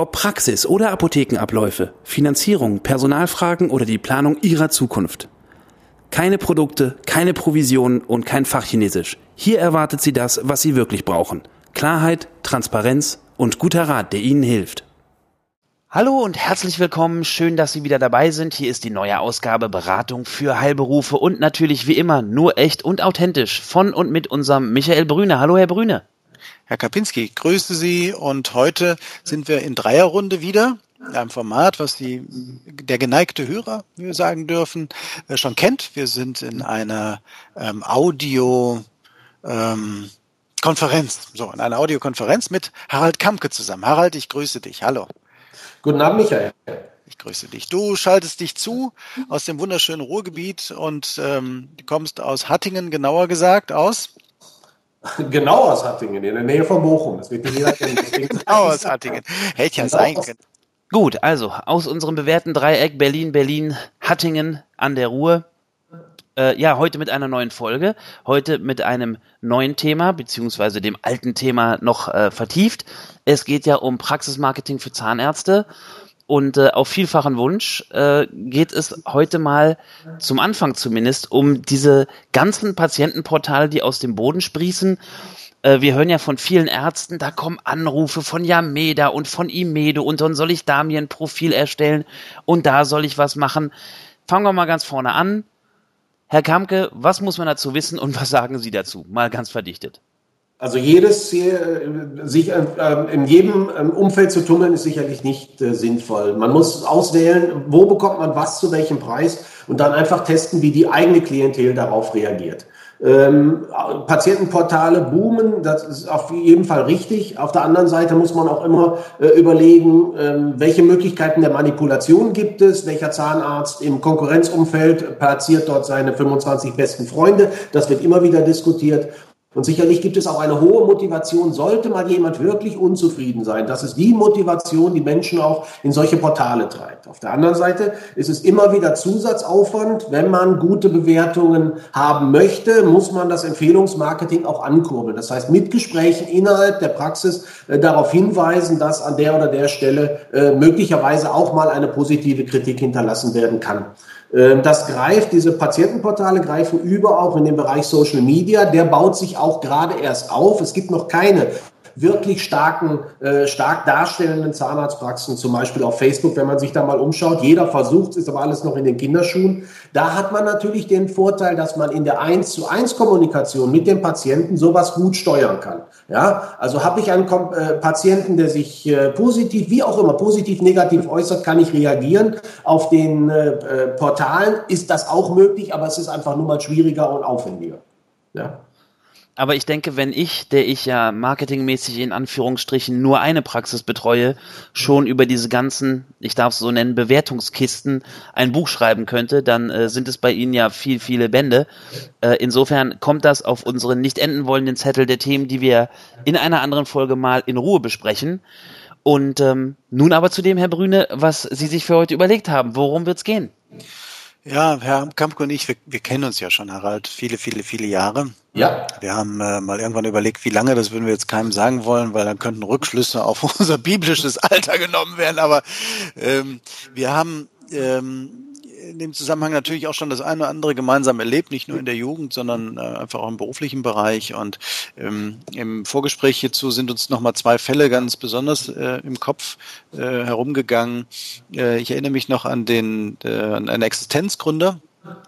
Ob Praxis oder Apothekenabläufe, Finanzierung, Personalfragen oder die Planung Ihrer Zukunft. Keine Produkte, keine Provisionen und kein Fachchinesisch. Hier erwartet Sie das, was Sie wirklich brauchen. Klarheit, Transparenz und guter Rat, der Ihnen hilft. Hallo und herzlich willkommen. Schön, dass Sie wieder dabei sind. Hier ist die neue Ausgabe Beratung für Heilberufe und natürlich wie immer nur echt und authentisch von und mit unserem Michael Brüne. Hallo, Herr Brüne. Herr Kapinski, grüße Sie und heute sind wir in Dreierrunde wieder. Einem Format, was die, der geneigte Hörer, wie wir sagen dürfen, äh, schon kennt. Wir sind in einer ähm, Audio, ähm, Konferenz, so, in einer Audiokonferenz mit Harald Kampke zusammen. Harald, ich grüße dich. Hallo. Guten Abend, Michael. Ich grüße dich. Du schaltest dich zu aus dem wunderschönen Ruhrgebiet und ähm, du kommst aus Hattingen, genauer gesagt, aus? Genau aus Hattingen, in der Nähe von Bochum. Das wird jeder kennen. genau aus Hattingen. Hätte ja genau sein können. Gut, also aus unserem bewährten Dreieck Berlin, Berlin, Hattingen an der Ruhr. Äh, ja, heute mit einer neuen Folge. Heute mit einem neuen Thema, beziehungsweise dem alten Thema noch äh, vertieft. Es geht ja um Praxismarketing für Zahnärzte. Und äh, auf vielfachen Wunsch äh, geht es heute mal zum Anfang zumindest um diese ganzen Patientenportale, die aus dem Boden sprießen. Äh, wir hören ja von vielen Ärzten, da kommen Anrufe von Yameda und von Imedo und dann soll ich da mir ein Profil erstellen und da soll ich was machen. Fangen wir mal ganz vorne an. Herr Kamke, was muss man dazu wissen und was sagen Sie dazu? Mal ganz verdichtet. Also jedes, äh, sich äh, in jedem ähm, Umfeld zu tummeln, ist sicherlich nicht äh, sinnvoll. Man muss auswählen, wo bekommt man was zu welchem Preis und dann einfach testen, wie die eigene Klientel darauf reagiert. Ähm, Patientenportale boomen, das ist auf jeden Fall richtig. Auf der anderen Seite muss man auch immer äh, überlegen, ähm, welche Möglichkeiten der Manipulation gibt es, welcher Zahnarzt im Konkurrenzumfeld platziert dort seine 25 besten Freunde. Das wird immer wieder diskutiert. Und sicherlich gibt es auch eine hohe Motivation, sollte mal jemand wirklich unzufrieden sein. Das ist die Motivation, die Menschen auch in solche Portale treibt. Auf der anderen Seite ist es immer wieder Zusatzaufwand. Wenn man gute Bewertungen haben möchte, muss man das Empfehlungsmarketing auch ankurbeln. Das heißt, mit Gesprächen innerhalb der Praxis äh, darauf hinweisen, dass an der oder der Stelle äh, möglicherweise auch mal eine positive Kritik hinterlassen werden kann. Ähm, das greift, diese Patientenportale greifen über auch in den Bereich Social Media. Der baut sich auch gerade erst auf. Es gibt noch keine wirklich starken, äh, stark darstellenden Zahnarztpraxen, zum Beispiel auf Facebook, wenn man sich da mal umschaut. Jeder versucht, ist aber alles noch in den Kinderschuhen. Da hat man natürlich den Vorteil, dass man in der 1 zu 1 Kommunikation mit dem Patienten sowas gut steuern kann. Ja, also habe ich einen äh, Patienten, der sich äh, positiv, wie auch immer, positiv, negativ äußert, kann ich reagieren. Auf den äh, äh Portalen ist das auch möglich, aber es ist einfach nur mal schwieriger und aufwendiger. Ja. Aber ich denke, wenn ich, der ich ja marketingmäßig in Anführungsstrichen nur eine Praxis betreue, schon über diese ganzen, ich darf es so nennen, Bewertungskisten ein Buch schreiben könnte, dann äh, sind es bei Ihnen ja viel, viele Bände. Äh, insofern kommt das auf unseren nicht enden wollenden Zettel der Themen, die wir in einer anderen Folge mal in Ruhe besprechen. Und ähm, nun aber zu dem, Herr Brüne, was Sie sich für heute überlegt haben. Worum wird's gehen? Ja, Herr Kampke und ich, wir, wir kennen uns ja schon, Harald, viele, viele, viele Jahre. Ja. Wir haben äh, mal irgendwann überlegt, wie lange, das würden wir jetzt keinem sagen wollen, weil dann könnten Rückschlüsse auf unser biblisches Alter genommen werden. Aber ähm, wir haben ähm, in dem Zusammenhang natürlich auch schon das eine oder andere gemeinsam erlebt, nicht nur in der Jugend, sondern äh, einfach auch im beruflichen Bereich. Und ähm, im Vorgespräch hierzu sind uns nochmal zwei Fälle ganz besonders äh, im Kopf äh, herumgegangen. Äh, ich erinnere mich noch an den äh, an einen Existenzgründer.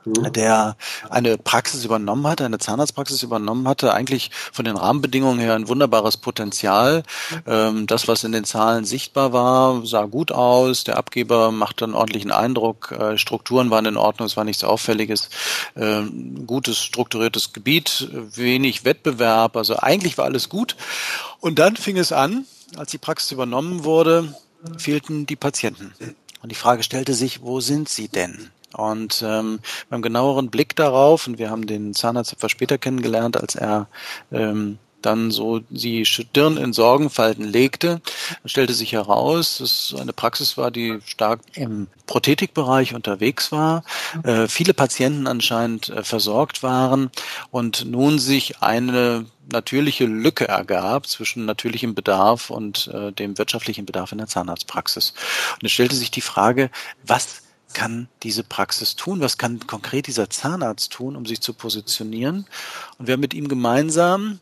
Der eine Praxis übernommen hatte, eine Zahnarztpraxis übernommen hatte, eigentlich von den Rahmenbedingungen her ein wunderbares Potenzial. Ähm, das, was in den Zahlen sichtbar war, sah gut aus. Der Abgeber machte einen ordentlichen Eindruck. Äh, Strukturen waren in Ordnung, es war nichts Auffälliges. Ähm, gutes, strukturiertes Gebiet, wenig Wettbewerb. Also eigentlich war alles gut. Und dann fing es an, als die Praxis übernommen wurde, fehlten die Patienten. Und die Frage stellte sich, wo sind sie denn? Und ähm, beim genaueren Blick darauf, und wir haben den Zahnarzt etwas später kennengelernt, als er ähm, dann so die Stirn in Sorgenfalten legte, stellte sich heraus, dass eine Praxis war, die stark im Prothetikbereich unterwegs war, äh, viele Patienten anscheinend äh, versorgt waren und nun sich eine natürliche Lücke ergab zwischen natürlichem Bedarf und äh, dem wirtschaftlichen Bedarf in der Zahnarztpraxis. Und es stellte sich die Frage, was kann diese Praxis tun? Was kann konkret dieser Zahnarzt tun, um sich zu positionieren? Und wir haben mit ihm gemeinsam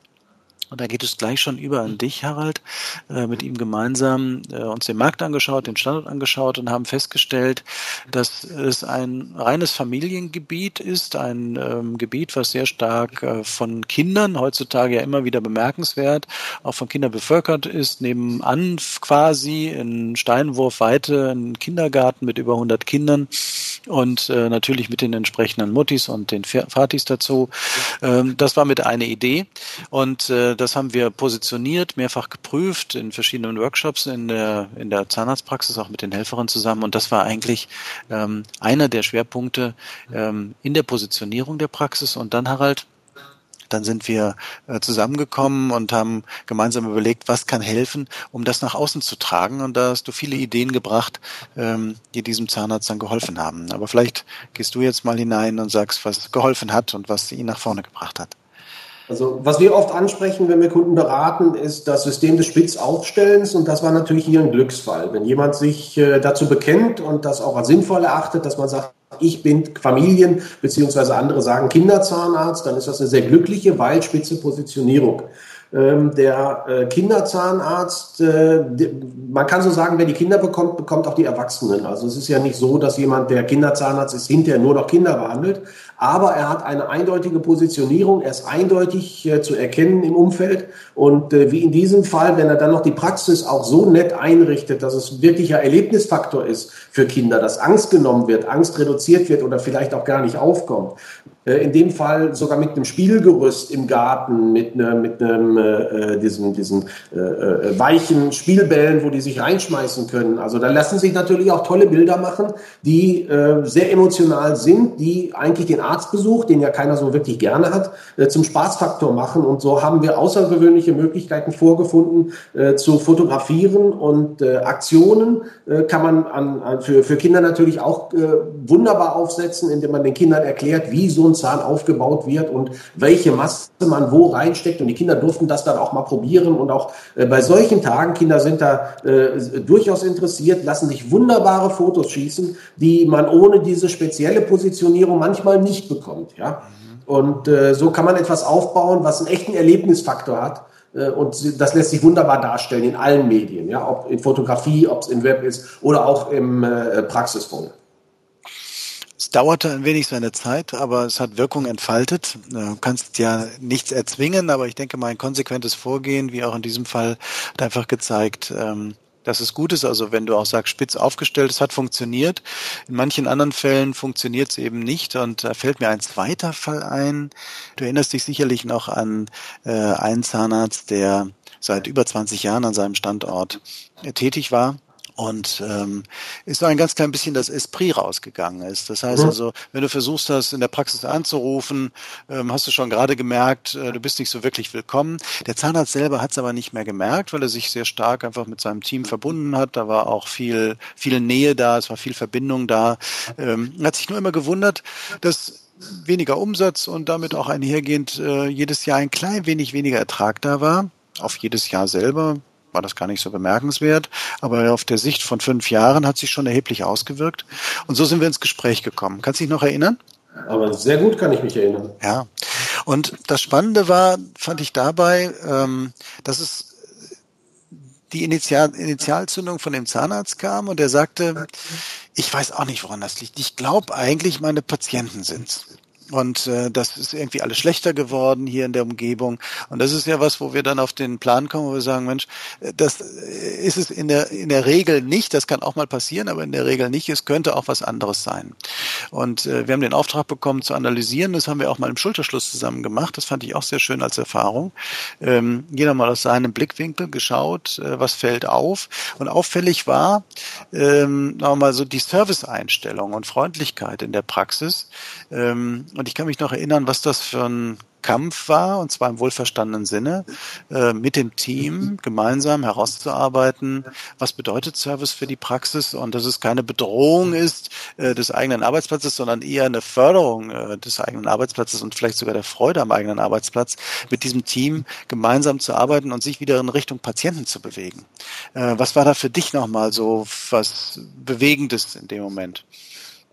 und da geht es gleich schon über an dich, Harald, äh, mit ihm gemeinsam äh, uns den Markt angeschaut, den Standort angeschaut und haben festgestellt, dass es ein reines Familiengebiet ist, ein ähm, Gebiet, was sehr stark äh, von Kindern, heutzutage ja immer wieder bemerkenswert, auch von Kindern bevölkert ist, nebenan quasi in Steinwurfweite ein Kindergarten mit über 100 Kindern und äh, natürlich mit den entsprechenden Muttis und den Vatis dazu. Ähm, das war mit eine Idee und äh, das haben wir positioniert, mehrfach geprüft in verschiedenen Workshops in der, in der Zahnarztpraxis, auch mit den Helferinnen zusammen. Und das war eigentlich ähm, einer der Schwerpunkte ähm, in der Positionierung der Praxis. Und dann, Harald, dann sind wir äh, zusammengekommen und haben gemeinsam überlegt, was kann helfen, um das nach außen zu tragen. Und da hast du viele Ideen gebracht, ähm, die diesem Zahnarzt dann geholfen haben. Aber vielleicht gehst du jetzt mal hinein und sagst, was geholfen hat und was ihn nach vorne gebracht hat. Also was wir oft ansprechen, wenn wir Kunden beraten, ist das System des Spitzaufstellens und das war natürlich hier ein Glücksfall. Wenn jemand sich äh, dazu bekennt und das auch als sinnvoll erachtet, dass man sagt, ich bin Familien- beziehungsweise andere sagen Kinderzahnarzt, dann ist das eine sehr glückliche, weil spitze Positionierung. Ähm, der äh, Kinderzahnarzt, äh, man kann so sagen, wer die Kinder bekommt, bekommt auch die Erwachsenen. Also es ist ja nicht so, dass jemand, der Kinderzahnarzt ist, hinterher nur noch Kinder behandelt, aber er hat eine eindeutige Positionierung, er ist eindeutig äh, zu erkennen im Umfeld. Und äh, wie in diesem Fall, wenn er dann noch die Praxis auch so nett einrichtet, dass es wirklicher Erlebnisfaktor ist für Kinder, dass Angst genommen wird, Angst reduziert wird oder vielleicht auch gar nicht aufkommt, äh, in dem Fall sogar mit einem Spielgerüst im Garten, mit, ne, mit einem äh, diesen, diesen äh, äh, weichen Spielbällen, wo die sich reinschmeißen können. Also da lassen sich natürlich auch tolle Bilder machen, die äh, sehr emotional sind, die eigentlich den Arztbesuch, den ja keiner so wirklich gerne hat, äh, zum Spaßfaktor machen. Und so haben wir außergewöhnliche Möglichkeiten vorgefunden, äh, zu fotografieren und äh, Aktionen kann man an, an für, für Kinder natürlich auch wunderbar aufsetzen, indem man den Kindern erklärt, wie so ein Zahn aufgebaut wird und welche Masse man wo reinsteckt. Und die Kinder durften das dann auch mal probieren. Und auch bei solchen Tagen, Kinder sind da äh, durchaus interessiert, lassen sich wunderbare Fotos schießen, die man ohne diese spezielle Positionierung manchmal nicht bekommt. Ja? Und äh, so kann man etwas aufbauen, was einen echten Erlebnisfaktor hat. Äh, und das lässt sich wunderbar darstellen in allen Medien, ja, ob in Fotografie, ob es im Web ist oder auch im äh, Praxisfunk. Es dauerte ein wenig seine Zeit, aber es hat Wirkung entfaltet. Du kannst ja nichts erzwingen, aber ich denke mal, ein konsequentes Vorgehen, wie auch in diesem Fall, hat einfach gezeigt, ähm, dass es gut ist. Also wenn du auch sagst, spitz aufgestellt, es hat funktioniert. In manchen anderen Fällen funktioniert es eben nicht. Und da fällt mir ein zweiter Fall ein. Du erinnerst dich sicherlich noch an äh, einen Zahnarzt, der seit über 20 Jahren an seinem Standort tätig war und ähm, ist so ein ganz klein bisschen das Esprit rausgegangen ist. Das heißt mhm. also, wenn du versuchst hast, in der Praxis anzurufen, ähm, hast du schon gerade gemerkt, äh, du bist nicht so wirklich willkommen. Der Zahnarzt selber hat es aber nicht mehr gemerkt, weil er sich sehr stark einfach mit seinem Team verbunden hat. Da war auch viel, viel Nähe da, es war viel Verbindung da. Ähm, hat sich nur immer gewundert, dass weniger Umsatz und damit auch einhergehend äh, jedes Jahr ein klein wenig weniger Ertrag da war. Auf jedes Jahr selber war das gar nicht so bemerkenswert, aber auf der Sicht von fünf Jahren hat sich schon erheblich ausgewirkt. Und so sind wir ins Gespräch gekommen. Kannst du dich noch erinnern? Aber sehr gut kann ich mich erinnern. Ja. Und das Spannende war, fand ich dabei, ähm, dass es die Initial Initialzündung von dem Zahnarzt kam und er sagte, ich weiß auch nicht, woran das liegt. Ich glaube eigentlich, meine Patienten sind's. Und äh, das ist irgendwie alles schlechter geworden hier in der Umgebung. Und das ist ja was, wo wir dann auf den Plan kommen, wo wir sagen, Mensch, äh, das äh, ist es in der, in der Regel nicht, das kann auch mal passieren, aber in der Regel nicht, es könnte auch was anderes sein. Und äh, wir haben den Auftrag bekommen zu analysieren, das haben wir auch mal im Schulterschluss zusammen gemacht, das fand ich auch sehr schön als Erfahrung. Ähm, jeder mal aus seinem Blickwinkel geschaut, äh, was fällt auf. Und auffällig war, ähm, sagen wir mal so die Serviceeinstellung und Freundlichkeit in der Praxis. Ähm, und ich kann mich noch erinnern, was das für ein Kampf war, und zwar im wohlverstandenen Sinne, äh, mit dem Team gemeinsam herauszuarbeiten, was bedeutet Service für die Praxis und dass es keine Bedrohung ist äh, des eigenen Arbeitsplatzes, sondern eher eine Förderung äh, des eigenen Arbeitsplatzes und vielleicht sogar der Freude am eigenen Arbeitsplatz, mit diesem Team gemeinsam zu arbeiten und sich wieder in Richtung Patienten zu bewegen. was war da für dich nochmal so was Bewegendes in dem Moment?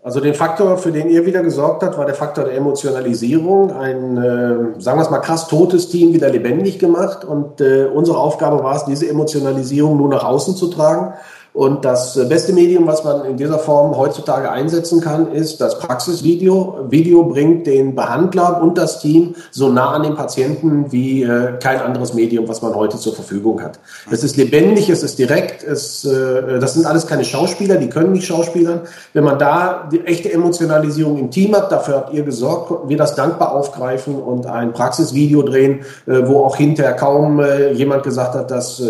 Also den Faktor, für den ihr wieder gesorgt habt, war der Faktor der Emotionalisierung. Ein, äh, sagen wir es mal, krass totes Team wieder lebendig gemacht. Und äh, unsere Aufgabe war es, diese Emotionalisierung nur nach außen zu tragen. Und das beste Medium, was man in dieser Form heutzutage einsetzen kann, ist das Praxisvideo. Video bringt den Behandler und das Team so nah an den Patienten wie äh, kein anderes Medium, was man heute zur Verfügung hat. Es ist lebendig, es ist direkt, es, äh, das sind alles keine Schauspieler, die können nicht Schauspielern. Wenn man da die echte Emotionalisierung im Team hat, dafür habt ihr gesorgt, wir das dankbar aufgreifen und ein Praxisvideo drehen, äh, wo auch hinterher kaum äh, jemand gesagt hat, das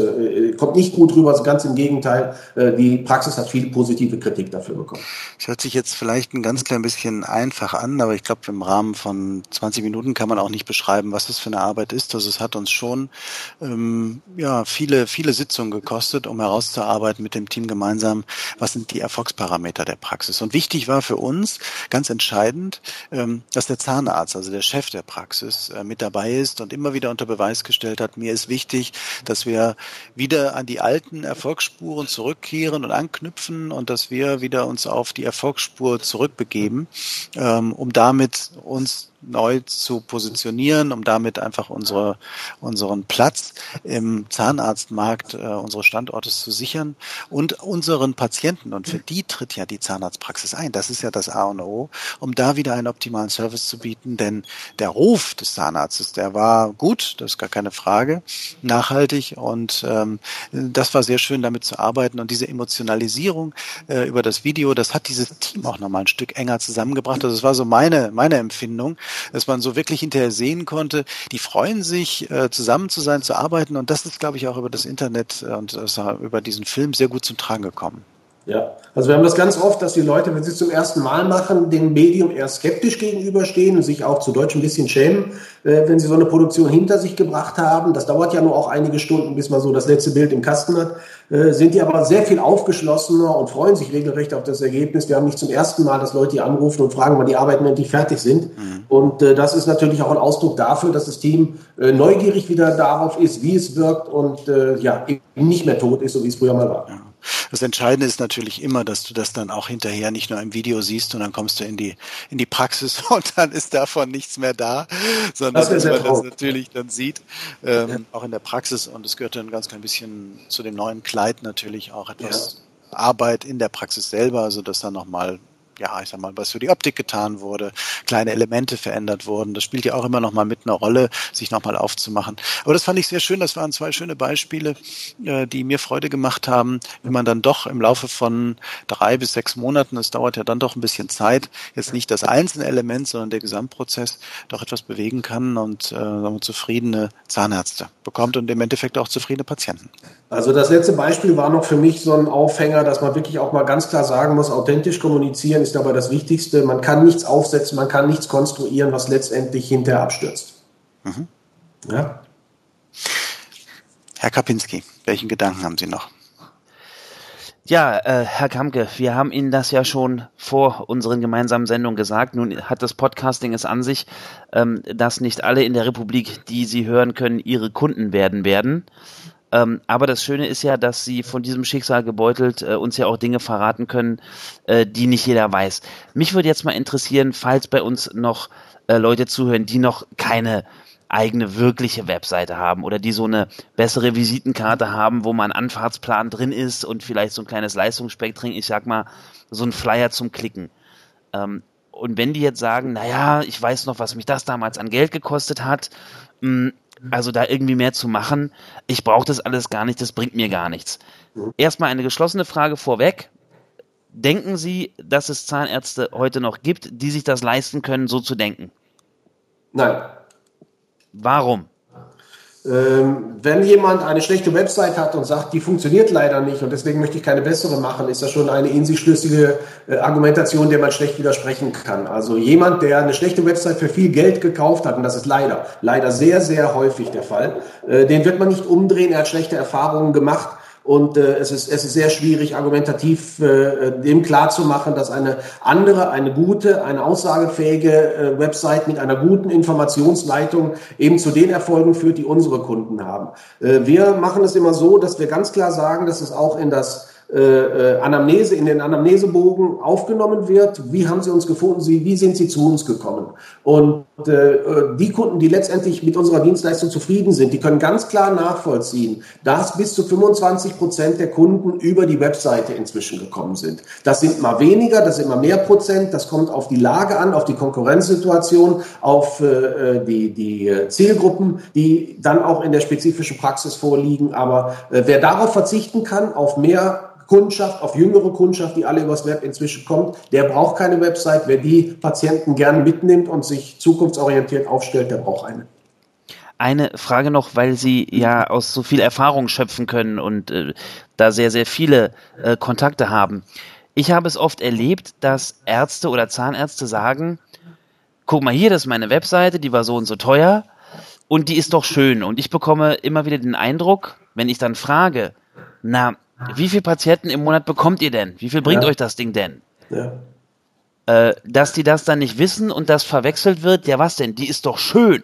kommt nicht gut rüber, ganz im Gegenteil die Praxis hat viel positive Kritik dafür bekommen. Das hört sich jetzt vielleicht ein ganz klein bisschen einfach an, aber ich glaube, im Rahmen von 20 Minuten kann man auch nicht beschreiben, was das für eine Arbeit ist. Also es hat uns schon ähm, ja viele viele Sitzungen gekostet, um herauszuarbeiten mit dem Team gemeinsam, was sind die Erfolgsparameter der Praxis. Und wichtig war für uns ganz entscheidend, ähm, dass der Zahnarzt, also der Chef der Praxis, äh, mit dabei ist und immer wieder unter Beweis gestellt hat. Mir ist wichtig, dass wir wieder an die alten Erfolgsspuren zurück zurückkehren und anknüpfen und dass wir wieder uns auf die Erfolgsspur zurückbegeben, ähm, um damit uns neu zu positionieren, um damit einfach unsere, unseren Platz im Zahnarztmarkt äh, unseres Standortes zu sichern und unseren Patienten, und für die tritt ja die Zahnarztpraxis ein, das ist ja das A und O, um da wieder einen optimalen Service zu bieten, denn der Ruf des Zahnarztes, der war gut, das ist gar keine Frage, nachhaltig und ähm, das war sehr schön, damit zu arbeiten. Und diese Emotionalisierung äh, über das Video, das hat dieses Team auch nochmal ein Stück enger zusammengebracht, also das war so meine, meine Empfindung, dass man so wirklich hinterher sehen konnte, die freuen sich, äh, zusammen zu sein, zu arbeiten. Und das ist, glaube ich, auch über das Internet äh, und äh, über diesen Film sehr gut zum Tragen gekommen. Ja, also wir haben das ganz oft, dass die Leute, wenn sie es zum ersten Mal machen, dem Medium eher skeptisch gegenüberstehen und sich auch zu Deutsch ein bisschen schämen, äh, wenn sie so eine Produktion hinter sich gebracht haben. Das dauert ja nur auch einige Stunden, bis man so das letzte Bild im Kasten hat. Äh, sind die aber sehr viel aufgeschlossener und freuen sich regelrecht auf das Ergebnis. Wir haben nicht zum ersten Mal, dass Leute die anrufen und fragen, wann die Arbeiten endlich fertig sind. Mhm. Und äh, das ist natürlich auch ein Ausdruck dafür, dass das Team äh, neugierig wieder darauf ist, wie es wirkt und äh, ja, eben nicht mehr tot ist, so wie es früher mal war. Ja. Das Entscheidende ist natürlich immer, dass du das dann auch hinterher nicht nur im Video siehst und dann kommst du in die, in die Praxis und dann ist davon nichts mehr da, sondern das dass man das natürlich dann sieht, ähm, ja. auch in der Praxis und es gehört dann ganz klein bisschen zu dem neuen Kleid natürlich auch etwas ja. Arbeit in der Praxis selber, also dass dann nochmal ja, ich sag mal, was für die Optik getan wurde, kleine Elemente verändert wurden. Das spielt ja auch immer noch mal mit einer Rolle, sich noch mal aufzumachen. Aber das fand ich sehr schön. Das waren zwei schöne Beispiele, äh, die mir Freude gemacht haben, wenn man dann doch im Laufe von drei bis sechs Monaten, es dauert ja dann doch ein bisschen Zeit, jetzt nicht das einzelne Element, sondern der Gesamtprozess doch etwas bewegen kann und äh, zufriedene Zahnärzte bekommt und im Endeffekt auch zufriedene Patienten. Also das letzte Beispiel war noch für mich so ein Aufhänger, dass man wirklich auch mal ganz klar sagen muss, authentisch kommunizieren ist dabei das Wichtigste. Man kann nichts aufsetzen, man kann nichts konstruieren, was letztendlich hinterher abstürzt. Mhm. Ja. Herr Kapinski, welchen Gedanken haben Sie noch? Ja, äh, Herr Kamke, wir haben Ihnen das ja schon vor unseren gemeinsamen Sendungen gesagt. Nun hat das Podcasting es an sich, ähm, dass nicht alle in der Republik, die Sie hören können, Ihre Kunden werden werden. Ähm, aber das Schöne ist ja, dass sie von diesem Schicksal gebeutelt äh, uns ja auch Dinge verraten können, äh, die nicht jeder weiß. Mich würde jetzt mal interessieren, falls bei uns noch äh, Leute zuhören, die noch keine eigene wirkliche Webseite haben oder die so eine bessere Visitenkarte haben, wo man Anfahrtsplan drin ist und vielleicht so ein kleines Leistungsspektrum, ich sag mal, so ein Flyer zum Klicken. Ähm, und wenn die jetzt sagen, naja, ich weiß noch, was mich das damals an Geld gekostet hat, mh, also da irgendwie mehr zu machen, ich brauche das alles gar nicht, das bringt mir gar nichts. Erstmal eine geschlossene Frage vorweg. Denken Sie, dass es Zahnärzte heute noch gibt, die sich das leisten können, so zu denken? Nein. Warum? Ähm, wenn jemand eine schlechte Website hat und sagt, die funktioniert leider nicht und deswegen möchte ich keine bessere machen, ist das schon eine in sich schlüssige äh, Argumentation, der man schlecht widersprechen kann. Also jemand, der eine schlechte Website für viel Geld gekauft hat, und das ist leider, leider sehr, sehr häufig der Fall, äh, den wird man nicht umdrehen, er hat schlechte Erfahrungen gemacht und äh, es, ist, es ist sehr schwierig, argumentativ äh, dem klarzumachen, dass eine andere, eine gute, eine aussagefähige äh, Website mit einer guten Informationsleitung eben zu den Erfolgen führt, die unsere Kunden haben. Äh, wir machen es immer so, dass wir ganz klar sagen, dass es auch in das äh, äh, Anamnese, in den Anamnesebogen aufgenommen wird. Wie haben Sie uns gefunden? Sie, wie sind Sie zu uns gekommen? Und die Kunden, die letztendlich mit unserer Dienstleistung zufrieden sind, die können ganz klar nachvollziehen, dass bis zu 25 Prozent der Kunden über die Webseite inzwischen gekommen sind. Das sind mal weniger, das sind mal mehr Prozent. Das kommt auf die Lage an, auf die Konkurrenzsituation, auf äh, die, die Zielgruppen, die dann auch in der spezifischen Praxis vorliegen. Aber äh, wer darauf verzichten kann, auf mehr Kundschaft, auf jüngere Kundschaft, die alle übers Web inzwischen kommt, der braucht keine Website. Wer die Patienten gern mitnimmt und sich zukunftsorientiert aufstellt, der braucht eine. Eine Frage noch, weil Sie ja aus so viel Erfahrung schöpfen können und äh, da sehr, sehr viele äh, Kontakte haben. Ich habe es oft erlebt, dass Ärzte oder Zahnärzte sagen, guck mal hier, das ist meine Webseite, die war so und so teuer und die ist doch schön. Und ich bekomme immer wieder den Eindruck, wenn ich dann frage, na, wie viele Patienten im Monat bekommt ihr denn? Wie viel bringt ja. euch das Ding denn? Ja. Äh, dass die das dann nicht wissen und das verwechselt wird, ja was denn? Die ist doch schön.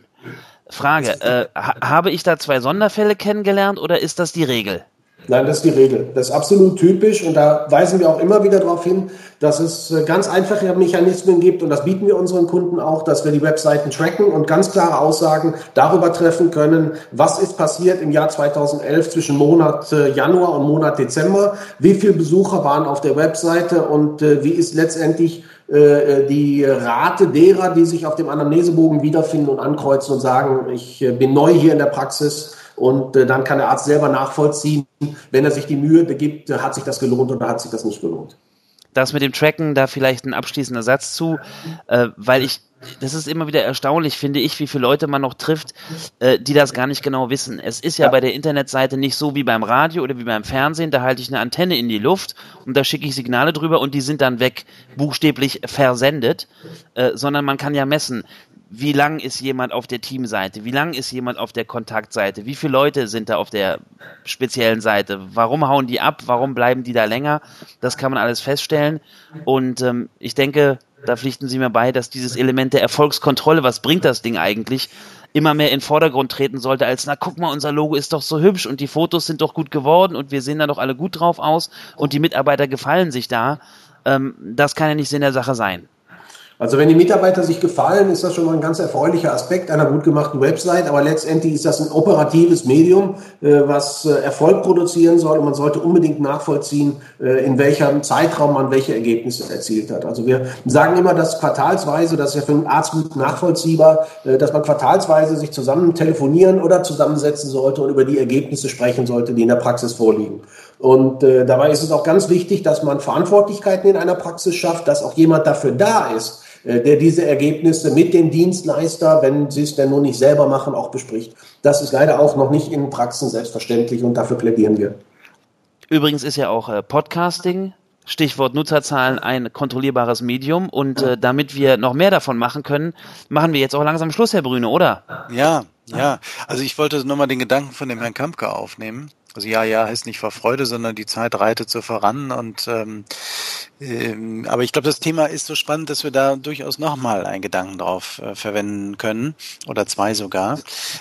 Frage, äh, ha habe ich da zwei Sonderfälle kennengelernt oder ist das die Regel? Nein, das ist die Regel. Das ist absolut typisch und da weisen wir auch immer wieder darauf hin, dass es äh, ganz einfache Mechanismen gibt und das bieten wir unseren Kunden auch, dass wir die Webseiten tracken und ganz klare Aussagen darüber treffen können, was ist passiert im Jahr 2011 zwischen Monat äh, Januar und Monat Dezember, wie viele Besucher waren auf der Webseite und äh, wie ist letztendlich die Rate derer, die sich auf dem Anamnesebogen wiederfinden und ankreuzen und sagen, ich bin neu hier in der Praxis, und äh, dann kann der Arzt selber nachvollziehen, wenn er sich die Mühe begibt, hat sich das gelohnt oder hat sich das nicht gelohnt. Das mit dem Tracken, da vielleicht ein abschließender Satz zu, äh, weil ich das ist immer wieder erstaunlich, finde ich, wie viele Leute man noch trifft, äh, die das gar nicht genau wissen. Es ist ja, ja, bei der Internetseite nicht so wie beim Radio oder wie beim Fernsehen, da halte ich eine Antenne in die Luft und da schicke ich Signale drüber und die sind dann weg, buchstäblich versendet, äh, sondern man kann ja messen, wie lang ist jemand auf der Teamseite, wie lang ist jemand auf der Kontaktseite, wie viele Leute sind da auf der speziellen Seite, warum hauen die ab, warum bleiben die da länger, das kann man alles feststellen. Und ähm, ich denke, da pflichten Sie mir bei, dass dieses Element der Erfolgskontrolle, was bringt das Ding eigentlich, immer mehr in den Vordergrund treten sollte, als, na guck mal, unser Logo ist doch so hübsch und die Fotos sind doch gut geworden und wir sehen da doch alle gut drauf aus und die Mitarbeiter gefallen sich da. Ähm, das kann ja nicht Sinn der Sache sein. Also wenn die Mitarbeiter sich gefallen, ist das schon mal ein ganz erfreulicher Aspekt einer gut gemachten Website. Aber letztendlich ist das ein operatives Medium, äh, was äh, Erfolg produzieren soll. Und man sollte unbedingt nachvollziehen, äh, in welchem Zeitraum man welche Ergebnisse erzielt hat. Also wir sagen immer, dass quartalsweise, das ist ja für einen Arzt gut nachvollziehbar, dass man quartalsweise sich zusammen telefonieren oder zusammensetzen sollte und über die Ergebnisse sprechen sollte, die in der Praxis vorliegen. Und äh, dabei ist es auch ganz wichtig, dass man Verantwortlichkeiten in einer Praxis schafft, dass auch jemand dafür da ist, äh, der diese Ergebnisse mit dem Dienstleister, wenn sie es denn nur nicht selber machen, auch bespricht. Das ist leider auch noch nicht in Praxen selbstverständlich und dafür plädieren wir. Übrigens ist ja auch äh, Podcasting, Stichwort Nutzerzahlen, ein kontrollierbares Medium. Und äh, damit wir noch mehr davon machen können, machen wir jetzt auch langsam Schluss, Herr Brüne, oder? Ja, ja. Also ich wollte nochmal den Gedanken von dem Herrn Kampke aufnehmen. Also ja, ja heißt nicht vor Freude, sondern die Zeit reitet so voran. Und ähm, ähm, aber ich glaube, das Thema ist so spannend, dass wir da durchaus nochmal einen Gedanken drauf äh, verwenden können oder zwei sogar.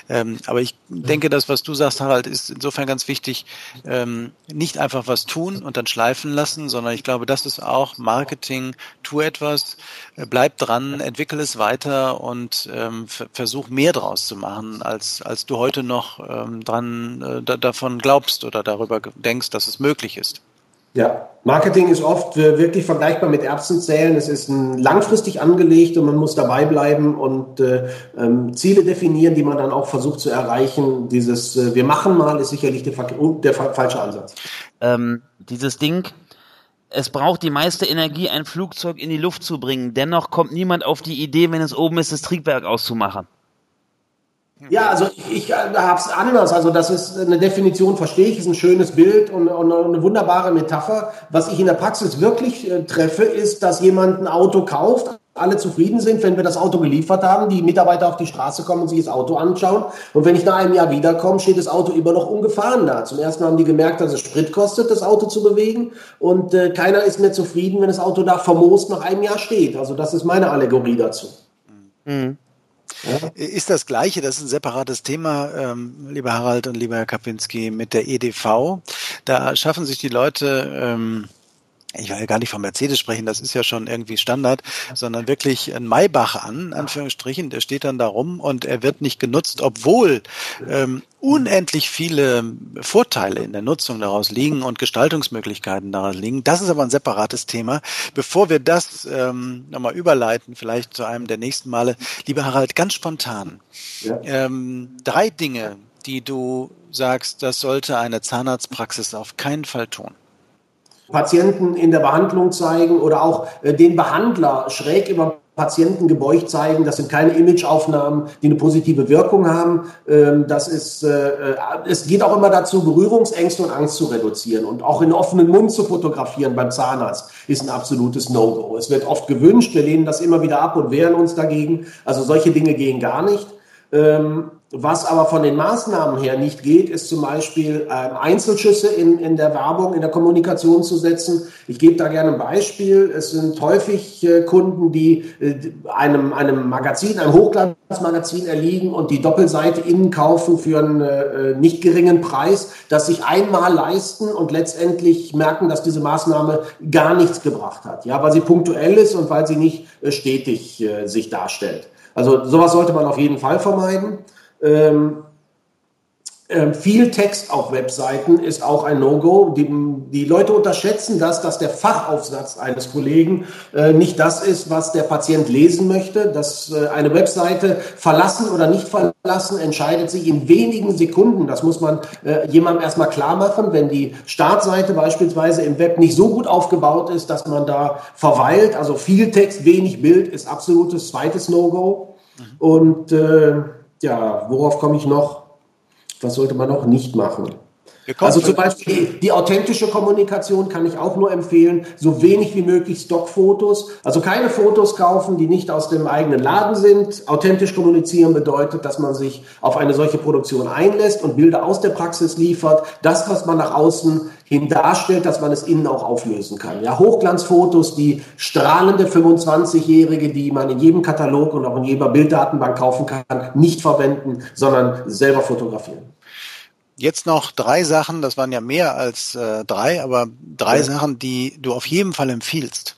Ähm, aber ich denke, das, was du sagst, Harald, ist insofern ganz wichtig. Ähm, nicht einfach was tun und dann schleifen lassen, sondern ich glaube, das ist auch Marketing. Tu etwas, äh, bleib dran, entwickle es weiter und ähm, versuch mehr draus zu machen, als als du heute noch ähm, dran äh, da, davon glaubst oder darüber denkst, dass es möglich ist. Ja, Marketing ist oft wirklich vergleichbar mit Erbsenzählen. Es ist ein langfristig angelegt und man muss dabei bleiben und äh, ähm, Ziele definieren, die man dann auch versucht zu erreichen. Dieses äh, Wir machen mal ist sicherlich der, der falsche Ansatz. Ähm, dieses Ding, es braucht die meiste Energie, ein Flugzeug in die Luft zu bringen. Dennoch kommt niemand auf die Idee, wenn es oben ist, das Triebwerk auszumachen. Ja, also ich, ich äh, habe es anders. Also das ist eine Definition, verstehe ich, ist ein schönes Bild und, und eine wunderbare Metapher. Was ich in der Praxis wirklich äh, treffe, ist, dass jemand ein Auto kauft, alle zufrieden sind, wenn wir das Auto geliefert haben, die Mitarbeiter auf die Straße kommen und sich das Auto anschauen. Und wenn ich nach einem Jahr wiederkomme, steht das Auto immer noch ungefahren da. Zum ersten Mal haben die gemerkt, dass es Sprit kostet, das Auto zu bewegen. Und äh, keiner ist mehr zufrieden, wenn das Auto da vermoost nach einem Jahr steht. Also das ist meine Allegorie dazu. Mhm. Ja. Ist das Gleiche, das ist ein separates Thema, ähm, lieber Harald und lieber Herr Kapinski, mit der EDV. Da schaffen sich die Leute, ähm, ich will ja gar nicht von Mercedes sprechen, das ist ja schon irgendwie Standard, sondern wirklich ein Maybach an, Anführungsstrichen, der steht dann da rum und er wird nicht genutzt, obwohl ähm, unendlich viele Vorteile in der Nutzung daraus liegen und Gestaltungsmöglichkeiten daraus liegen. Das ist aber ein separates Thema. Bevor wir das ähm, nochmal überleiten, vielleicht zu einem der nächsten Male, lieber Harald, ganz spontan. Ja. Ähm, drei Dinge, die du sagst, das sollte eine Zahnarztpraxis auf keinen Fall tun. Patienten in der Behandlung zeigen oder auch äh, den Behandler schräg über Patienten gebeugt zeigen. Das sind keine Imageaufnahmen, die eine positive Wirkung haben. Ähm, das ist, äh, äh, es geht auch immer dazu, Berührungsängste und Angst zu reduzieren und auch in offenen Mund zu fotografieren beim Zahnarzt ist ein absolutes No-Go. Es wird oft gewünscht, wir lehnen das immer wieder ab und wehren uns dagegen. Also solche Dinge gehen gar nicht. Was aber von den Maßnahmen her nicht geht, ist zum Beispiel ähm, Einzelschüsse in, in der Werbung, in der Kommunikation zu setzen. Ich gebe da gerne ein Beispiel. Es sind häufig äh, Kunden, die äh, einem, einem Magazin, einem Hochglanzmagazin erliegen und die Doppelseite innen kaufen für einen äh, nicht geringen Preis, das sich einmal leisten und letztendlich merken, dass diese Maßnahme gar nichts gebracht hat. Ja, weil sie punktuell ist und weil sie nicht äh, stetig äh, sich darstellt. Also sowas sollte man auf jeden Fall vermeiden. Ähm, äh, viel Text auf Webseiten ist auch ein No-Go. Die, die, Leute unterschätzen das, dass der Fachaufsatz eines Kollegen äh, nicht das ist, was der Patient lesen möchte. Dass äh, eine Webseite verlassen oder nicht verlassen entscheidet sich in wenigen Sekunden. Das muss man äh, jemandem erstmal klar machen. Wenn die Startseite beispielsweise im Web nicht so gut aufgebaut ist, dass man da verweilt, also viel Text, wenig Bild, ist absolutes zweites No-Go. Mhm. Und äh, ja, worauf komme ich noch? Was sollte man noch nicht machen? Also zum Beispiel die, die, authentische Kommunikation kann ich auch nur empfehlen, so wenig wie möglich Stockfotos. Also keine Fotos kaufen, die nicht aus dem eigenen Laden sind. Authentisch kommunizieren bedeutet, dass man sich auf eine solche Produktion einlässt und Bilder aus der Praxis liefert. Das, was man nach außen hin darstellt, dass man es innen auch auflösen kann. Ja, Hochglanzfotos, die strahlende 25-Jährige, die man in jedem Katalog und auch in jeder Bilddatenbank kaufen kann, nicht verwenden, sondern selber fotografieren. Jetzt noch drei Sachen, das waren ja mehr als äh, drei, aber drei ja. Sachen, die du auf jeden Fall empfiehlst.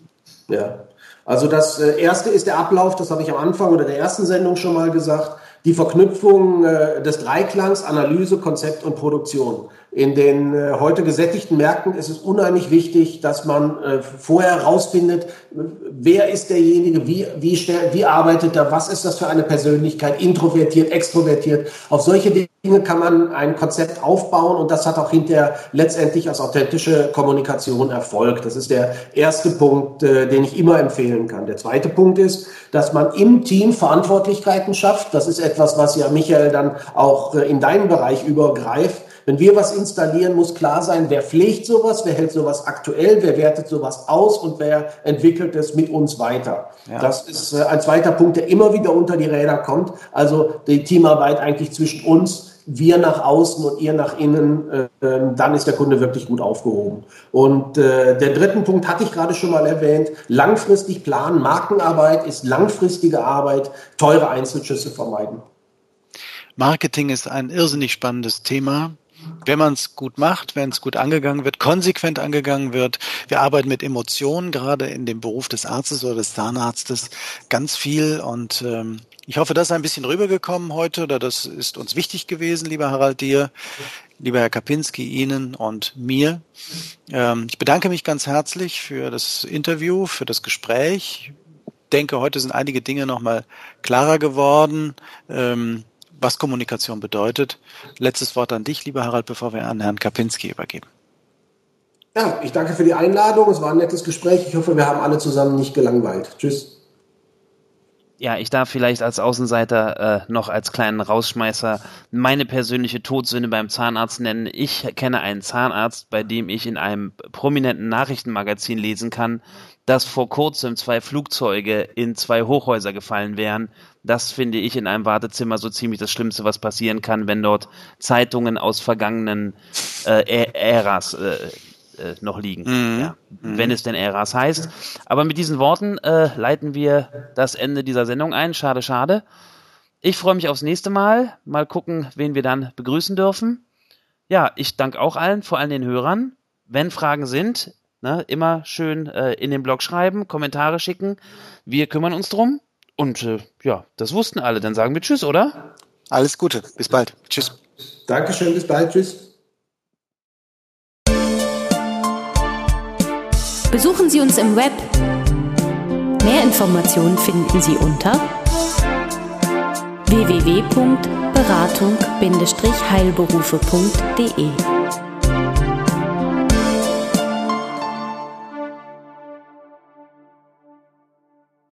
Ja, also das äh, erste ist der Ablauf, das habe ich am Anfang oder der ersten Sendung schon mal gesagt, die Verknüpfung äh, des Dreiklangs Analyse, Konzept und Produktion. In den äh, heute gesättigten Märkten ist es unheimlich wichtig, dass man äh, vorher herausfindet, wer ist derjenige, wie, wie, wie arbeitet er, was ist das für eine Persönlichkeit, introvertiert, extrovertiert. Auf solche Dinge kann man ein Konzept aufbauen und das hat auch hinterher letztendlich als authentische Kommunikation Erfolg. Das ist der erste Punkt, äh, den ich immer empfehlen kann. Der zweite Punkt ist, dass man im Team Verantwortlichkeiten schafft. Das ist etwas, was ja Michael dann auch in deinen Bereich übergreift wenn wir was installieren, muss klar sein, wer pflegt sowas, wer hält sowas aktuell, wer wertet sowas aus und wer entwickelt es mit uns weiter. Ja. Das ist äh, ein zweiter Punkt, der immer wieder unter die Räder kommt. Also die Teamarbeit eigentlich zwischen uns, wir nach außen und ihr nach innen, äh, ähm, dann ist der Kunde wirklich gut aufgehoben. Und äh, der dritten Punkt hatte ich gerade schon mal erwähnt, langfristig planen. Markenarbeit ist langfristige Arbeit, teure Einzelschüsse vermeiden. Marketing ist ein irrsinnig spannendes Thema. Wenn man es gut macht, wenn es gut angegangen wird, konsequent angegangen wird. Wir arbeiten mit Emotionen, gerade in dem Beruf des Arztes oder des Zahnarztes, ganz viel. Und ähm, ich hoffe, das ist ein bisschen rübergekommen heute oder das ist uns wichtig gewesen, lieber Harald dir, lieber Herr Kapinski, Ihnen und mir. Ähm, ich bedanke mich ganz herzlich für das Interview, für das Gespräch. Ich denke, heute sind einige Dinge nochmal klarer geworden. Ähm, was Kommunikation bedeutet. Letztes Wort an dich, lieber Harald, bevor wir an Herrn Kapinski übergeben. Ja, ich danke für die Einladung. Es war ein nettes Gespräch. Ich hoffe, wir haben alle zusammen nicht gelangweilt. Tschüss. Ja, ich darf vielleicht als Außenseiter äh, noch als kleinen Rausschmeißer meine persönliche Todsünde beim Zahnarzt nennen. Ich kenne einen Zahnarzt, bei dem ich in einem prominenten Nachrichtenmagazin lesen kann, dass vor kurzem zwei Flugzeuge in zwei Hochhäuser gefallen wären. Das finde ich in einem Wartezimmer so ziemlich das Schlimmste, was passieren kann, wenn dort Zeitungen aus vergangenen äh, Äras äh, äh, noch liegen. Mhm. Ja, mhm. Wenn es denn Eras heißt. Aber mit diesen Worten äh, leiten wir das Ende dieser Sendung ein. Schade, schade. Ich freue mich aufs nächste Mal. Mal gucken, wen wir dann begrüßen dürfen. Ja, ich danke auch allen, vor allem den Hörern. Wenn Fragen sind, ne, immer schön äh, in den Blog schreiben, Kommentare schicken. Wir kümmern uns drum. Und äh, ja, das wussten alle. Dann sagen wir Tschüss, oder? Alles Gute. Bis bald. Tschüss. Dankeschön. Bis bald. Tschüss. Besuchen Sie uns im Web. Mehr Informationen finden Sie unter www.beratung-heilberufe.de